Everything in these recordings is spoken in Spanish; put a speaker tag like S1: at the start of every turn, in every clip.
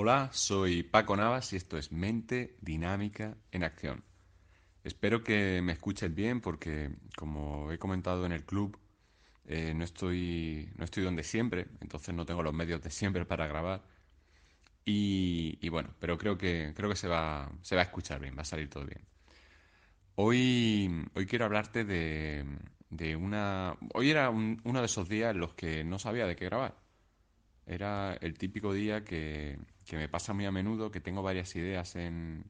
S1: Hola, soy Paco Navas y esto es Mente Dinámica en Acción. Espero que me escuches bien porque, como he comentado en el club, eh, no, estoy, no estoy donde siempre, entonces no tengo los medios de siempre para grabar. Y, bueno, pero creo que, creo que se va, se va a escuchar bien, va a salir todo bien. Hoy, hoy quiero hablarte de, de una... Hoy era uno de esos días en los que no sabía de qué grabar. Era el típico día que, me pasa muy a menudo, que tengo varias ideas en,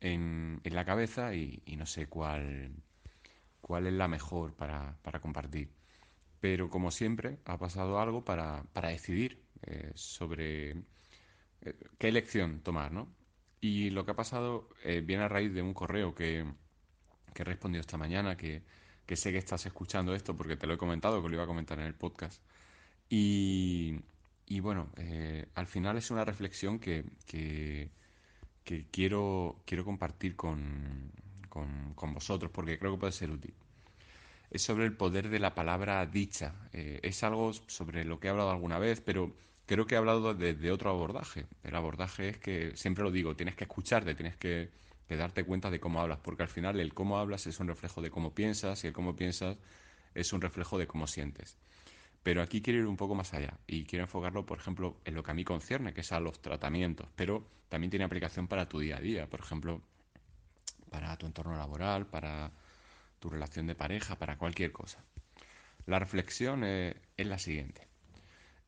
S1: en, la cabeza y, no sé cuál, cuál es la mejor para, compartir. Pero como siempre, ha pasado algo para, decidir eh, sobre eh, qué elección tomar, ¿no? Y lo que ha pasado eh, viene a raíz de un correo que, que he respondido esta mañana, que, que sé que estás escuchando esto porque te lo he comentado, que lo iba a comentar en el podcast. Y, y bueno, eh, al final es una reflexión que, que, quiero, quiero compartir con, con, vosotros porque creo que puede ser útil. Es sobre el poder de la palabra dicha. Eh, es algo sobre lo que he hablado alguna vez, pero creo que he hablado desde otro abordaje. El abordaje es que, siempre lo digo, tienes que escucharte, tienes que darte cuenta de cómo hablas, porque al final el cómo hablas es un reflejo de cómo piensas y el cómo piensas es un reflejo de cómo sientes. Pero aquí quiero ir un poco más allá y quiero enfocarlo, por ejemplo, en lo que a mí concierne, que es a los tratamientos, pero también tiene aplicación para tu día a día, por ejemplo, para tu entorno laboral, para tu relación de pareja, para cualquier cosa. La reflexión es la siguiente.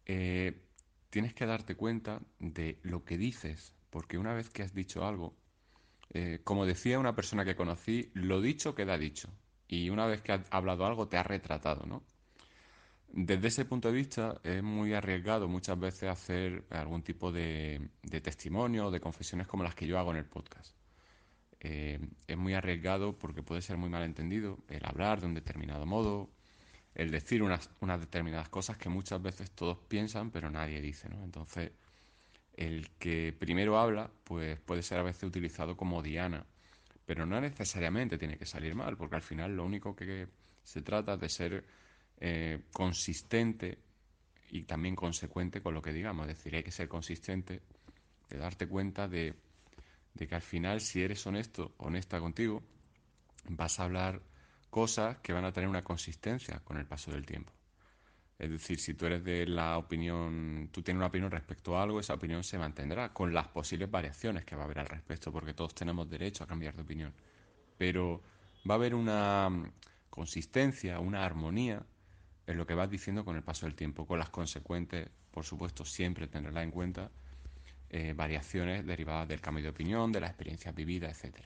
S1: Eh, tienes que darte cuenta de lo que dices, porque una vez que has dicho algo, eh, como decía una persona que conocí, lo dicho queda dicho. Y una vez que has hablado algo, te has retratado, ¿no? Desde ese punto de vista es muy arriesgado muchas veces hacer algún tipo de, testimonio o de confesiones como las que yo hago en el podcast. Eh, es muy arriesgado porque puede ser muy malentendido el hablar de un determinado modo, el decir unas, unas determinadas cosas que muchas veces todos piensan pero nadie dice. ¿no? Entonces, el que primero habla pues puede ser a veces utilizado como diana, pero no necesariamente tiene que salir mal, porque al final lo único que se trata de ser eh, consistente y también consecuente con lo que digamos. Es decir, hay que ser consistente, de darte cuenta de, que al final, si eres honesto, honesta contigo, vas a hablar cosas que van a tener una consistencia con el paso del tiempo. Es decir, si tú eres de la opinión, tú tienes una opinión respecto a algo, esa opinión se mantendrá con las posibles variaciones que va a haber al respecto, porque todos tenemos derecho a cambiar de opinión. Pero va a haber una consistencia, una armonía en lo que vas diciendo con el paso del tiempo, con las consecuentes, por supuesto, siempre tenerla en cuenta, eh, variaciones derivadas del cambio de opinión, de la experiencia vivida, etc.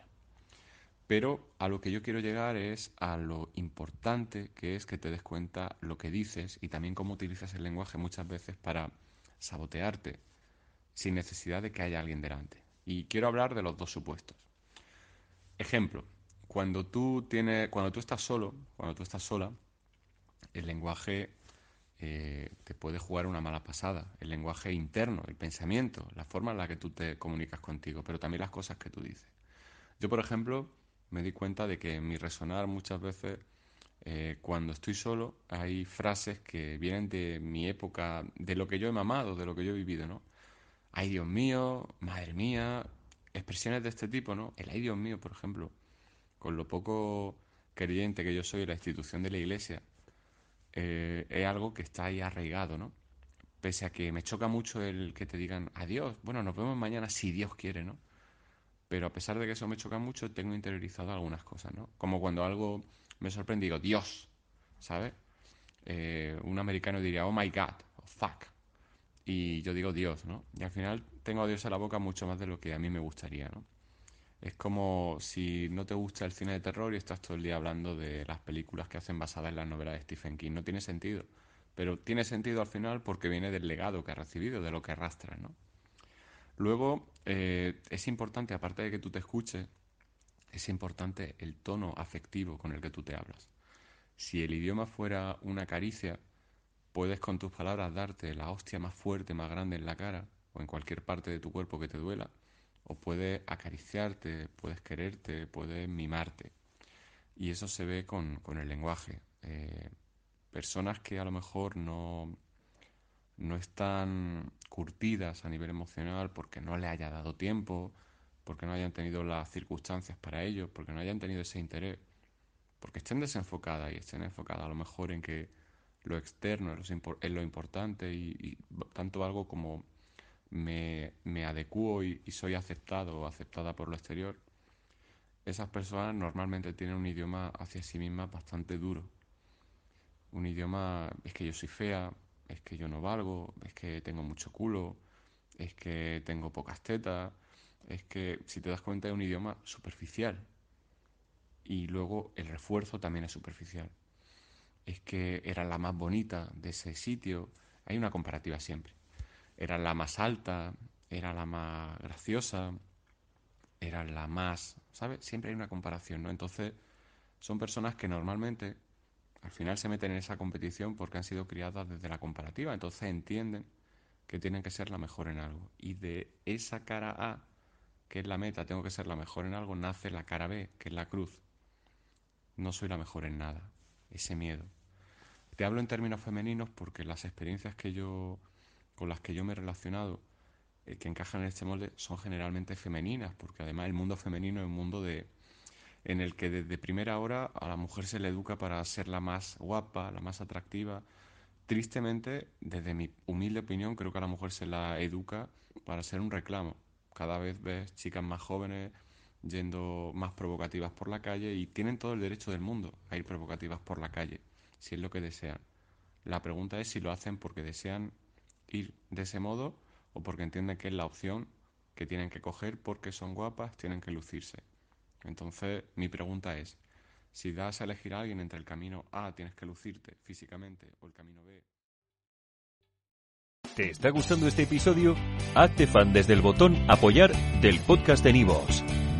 S1: Pero a lo que yo quiero llegar es a lo importante que es que te des cuenta lo que dices y también cómo utilizas el lenguaje muchas veces para sabotearte sin necesidad de que haya alguien delante. Y quiero hablar de los dos supuestos. Ejemplo, cuando tú tienes, cuando tú estás solo, cuando tú estás sola, el lenguaje eh, te puede jugar una mala pasada. El lenguaje interno, el pensamiento, la forma en la que tú te comunicas contigo, pero también las cosas que tú dices. Yo, por ejemplo, me di cuenta de que en mi resonar muchas veces, eh, cuando estoy solo, hay frases que vienen de mi época, de lo que yo he mamado, de lo que yo he vivido, ¿no? Ay, Dios mío, madre mía, expresiones de este tipo, ¿no? El ay, Dios mío, por ejemplo, con lo poco creyente que yo soy la institución de la iglesia, eh, es algo que está ahí arraigado, ¿no? Pese a que me choca mucho el que te digan adiós, bueno, nos vemos mañana si Dios quiere, ¿no? Pero a pesar de que eso me choca mucho, tengo interiorizado algunas cosas, ¿no? Como cuando algo me sorprende, digo, Dios, ¿sabes? Eh, un americano diría, oh my God, o fuck. Y yo digo Dios, ¿no? Y al final tengo a Dios en la boca mucho más de lo que a mí me gustaría, ¿no? Es como si no te gusta el cine de terror y estás todo el día hablando de las películas que hacen basadas en las novelas de Stephen King. No tiene sentido. Pero tiene sentido al final porque viene del legado que ha recibido, de lo que arrastra, ¿no? Luego, eh, es importante, aparte de que tú te escuches, es importante el tono afectivo con el que tú te hablas. Si el idioma fuera una caricia, puedes con tus palabras darte la hostia más fuerte, más grande en la cara o en cualquier parte de tu cuerpo que te duela o puede acariciarte, puedes quererte, puedes mimarte. Y eso se ve con, el lenguaje. Eh, personas que a lo mejor no, no están curtidas a nivel emocional porque no le haya dado tiempo, porque no hayan tenido las circunstancias para ello, porque no hayan tenido ese interés, porque estén desenfocadas y estén enfocadas a lo mejor en que lo externo es lo, importante y, tanto algo como me, me adecuo y, soy aceptado o aceptada por lo exterior, esas personas normalmente tienen un idioma hacia sí mismas bastante duro. Un idioma es que yo soy fea, es que yo no valgo, es que tengo mucho culo, es que tengo pocas tetas, es que si te das cuenta es un idioma superficial. Y luego el refuerzo también es superficial. Es que era la más bonita de ese sitio. Hay una comparativa siempre. Era la más alta, era la más graciosa, era la más, ¿sabes? Siempre hay una comparación, ¿no? Entonces, son personas que normalmente al final se meten en esa competición porque han sido criadas desde la comparativa, entonces entienden que tienen que ser la mejor en algo. Y de esa cara A, que es la meta, tengo que ser la mejor en algo, nace la cara B, que es la cruz. No soy la mejor en nada, ese miedo. Te hablo en términos femeninos porque las experiencias que yo con las que yo me he relacionado eh, que encajan en este molde son generalmente femeninas, porque además el mundo femenino es un mundo de, en el que desde primera hora a la mujer se le educa para ser la más guapa, la más atractiva. Tristemente, desde mi humilde opinión, creo que a la mujer se la educa para ser un reclamo. Cada vez ves chicas más jóvenes yendo más provocativas por la calle y tienen todo el derecho del mundo a ir provocativas por la calle, si es lo que desean. La pregunta es si lo hacen porque desean ir de ese modo o porque entienden que es la opción que tienen que coger porque son guapas, tienen que lucirse. Entonces, mi pregunta es, si das a elegir a alguien entre el camino A, tienes que lucirte físicamente, o el camino B.
S2: ¿Te está gustando este episodio? Hazte fan desde el botón apoyar del podcast de Nivos.